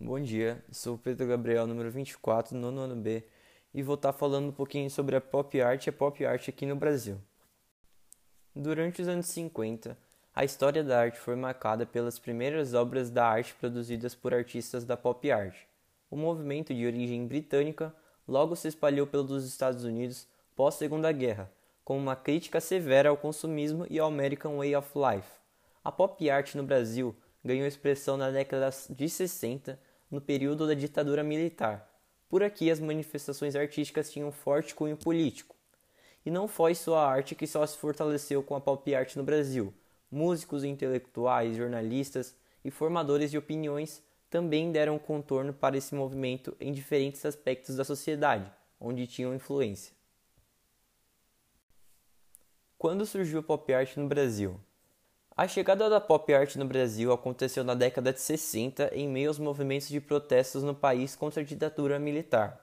Bom dia, sou Pedro Gabriel, número 24, nono ano B, e vou estar falando um pouquinho sobre a pop art e a pop art aqui no Brasil. Durante os anos 50, a história da arte foi marcada pelas primeiras obras da arte produzidas por artistas da pop art. O movimento de origem britânica logo se espalhou pelos Estados Unidos pós-Segunda Guerra, com uma crítica severa ao consumismo e ao American Way of Life. A pop art no Brasil ganhou expressão na década de 60 no período da ditadura militar. Por aqui, as manifestações artísticas tinham forte cunho político. E não foi só a arte que só se fortaleceu com a pop art no Brasil. Músicos, intelectuais, jornalistas e formadores de opiniões também deram contorno para esse movimento em diferentes aspectos da sociedade, onde tinham influência. Quando surgiu a pop art no Brasil? A chegada da pop art no Brasil aconteceu na década de 60 em meio aos movimentos de protestos no país contra a ditadura militar.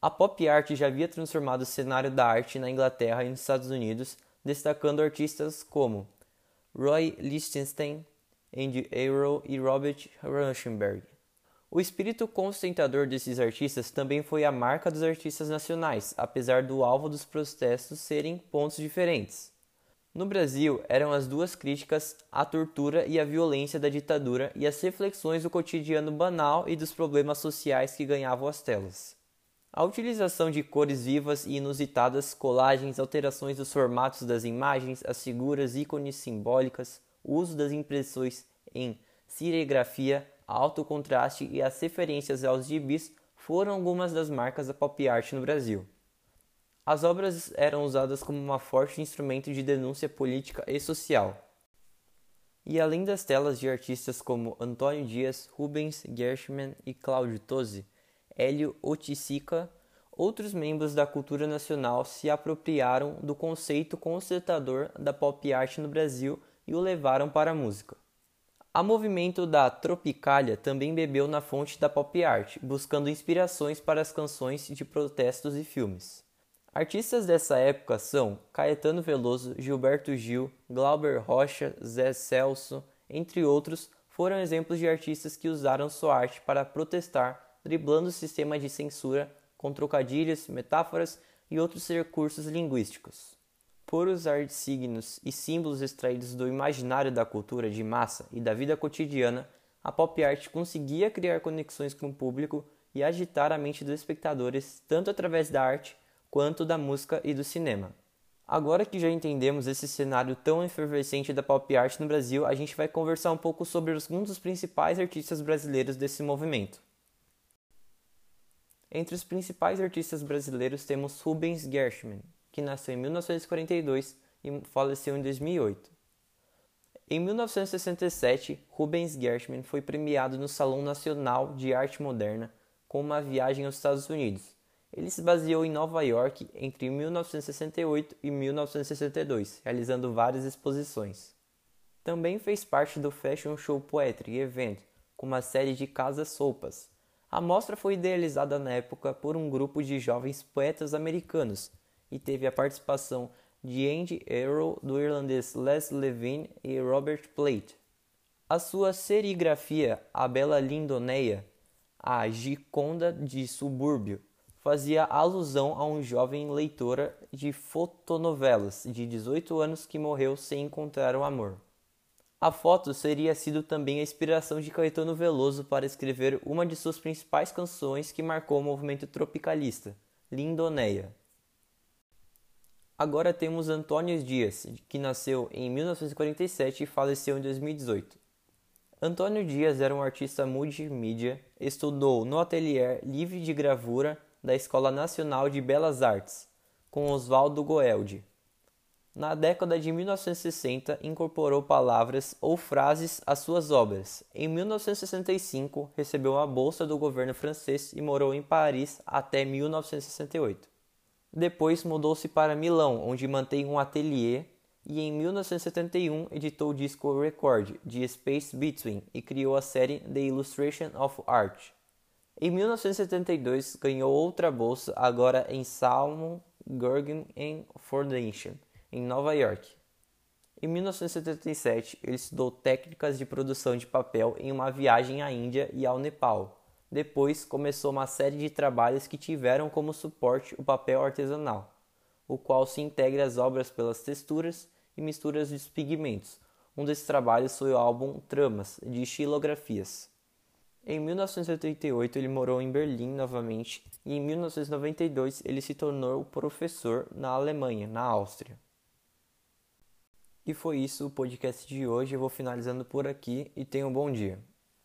A pop art já havia transformado o cenário da arte na Inglaterra e nos Estados Unidos, destacando artistas como Roy Lichtenstein, Andy Arrow e Robert Rauschenberg. O espírito concentrador desses artistas também foi a marca dos artistas nacionais, apesar do alvo dos protestos serem pontos diferentes. No Brasil, eram as duas críticas à tortura e à violência da ditadura e as reflexões do cotidiano banal e dos problemas sociais que ganhavam as telas. A utilização de cores vivas e inusitadas, colagens, alterações dos formatos das imagens, as figuras, ícones simbólicas, o uso das impressões em serigrafia, alto contraste e as referências aos gibis foram algumas das marcas da pop art no Brasil. As obras eram usadas como um forte instrumento de denúncia política e social. E além das telas de artistas como Antônio Dias, Rubens Gershman e Cláudio Tosi, Hélio Oticica, outros membros da cultura nacional se apropriaram do conceito concertador da pop art no Brasil e o levaram para a música. A movimento da Tropicália também bebeu na fonte da pop art, buscando inspirações para as canções de protestos e filmes. Artistas dessa época são Caetano Veloso, Gilberto Gil, Glauber Rocha, Zé Celso, entre outros, foram exemplos de artistas que usaram sua arte para protestar, driblando o sistema de censura com trocadilhos, metáforas e outros recursos linguísticos. Por usar signos e símbolos extraídos do imaginário da cultura de massa e da vida cotidiana, a pop art conseguia criar conexões com o público e agitar a mente dos espectadores tanto através da arte quanto da música e do cinema. Agora que já entendemos esse cenário tão efervescente da pop art no Brasil, a gente vai conversar um pouco sobre alguns dos principais artistas brasileiros desse movimento. Entre os principais artistas brasileiros temos Rubens Gershman, que nasceu em 1942 e faleceu em 2008. Em 1967, Rubens Gershman foi premiado no Salão Nacional de Arte Moderna com uma viagem aos Estados Unidos ele se baseou em Nova York entre 1968 e 1962, realizando várias exposições. Também fez parte do Fashion Show Poetry Event, com uma série de casas-sopas. A mostra foi idealizada na época por um grupo de jovens poetas americanos e teve a participação de Andy Arrow, do irlandês Les Levine e Robert Plate. A sua serigrafia, a Bela Lindoneia, a Giconda de Subúrbio, fazia alusão a um jovem leitora de fotonovelas de 18 anos que morreu sem encontrar o amor. A foto seria sido também a inspiração de Caetano Veloso para escrever uma de suas principais canções que marcou o movimento tropicalista, Lindoneia. Agora temos Antônio Dias, que nasceu em 1947 e faleceu em 2018. Antônio Dias era um artista multimídia, estudou no ateliê livre de gravura da Escola Nacional de Belas Artes, com Oswaldo Goeldi. Na década de 1960, incorporou palavras ou frases às suas obras. Em 1965, recebeu uma bolsa do governo francês e morou em Paris até 1968. Depois mudou-se para Milão, onde mantém um ateliê, e em 1971 editou o disco Record de Space Between e criou a série The Illustration of Art. Em 1972, ganhou outra bolsa, agora em Salmon Guggenheim Foundation, em Nova York. Em 1977, ele estudou técnicas de produção de papel em uma viagem à Índia e ao Nepal. Depois começou uma série de trabalhos que tiveram como suporte o papel artesanal, o qual se integra às obras pelas texturas e misturas dos pigmentos. Um desses trabalhos foi o álbum Tramas, de estilografias. Em 1988 ele morou em Berlim novamente e em 1992 ele se tornou professor na Alemanha, na Áustria. E foi isso o podcast de hoje. Eu vou finalizando por aqui e tenha um bom dia.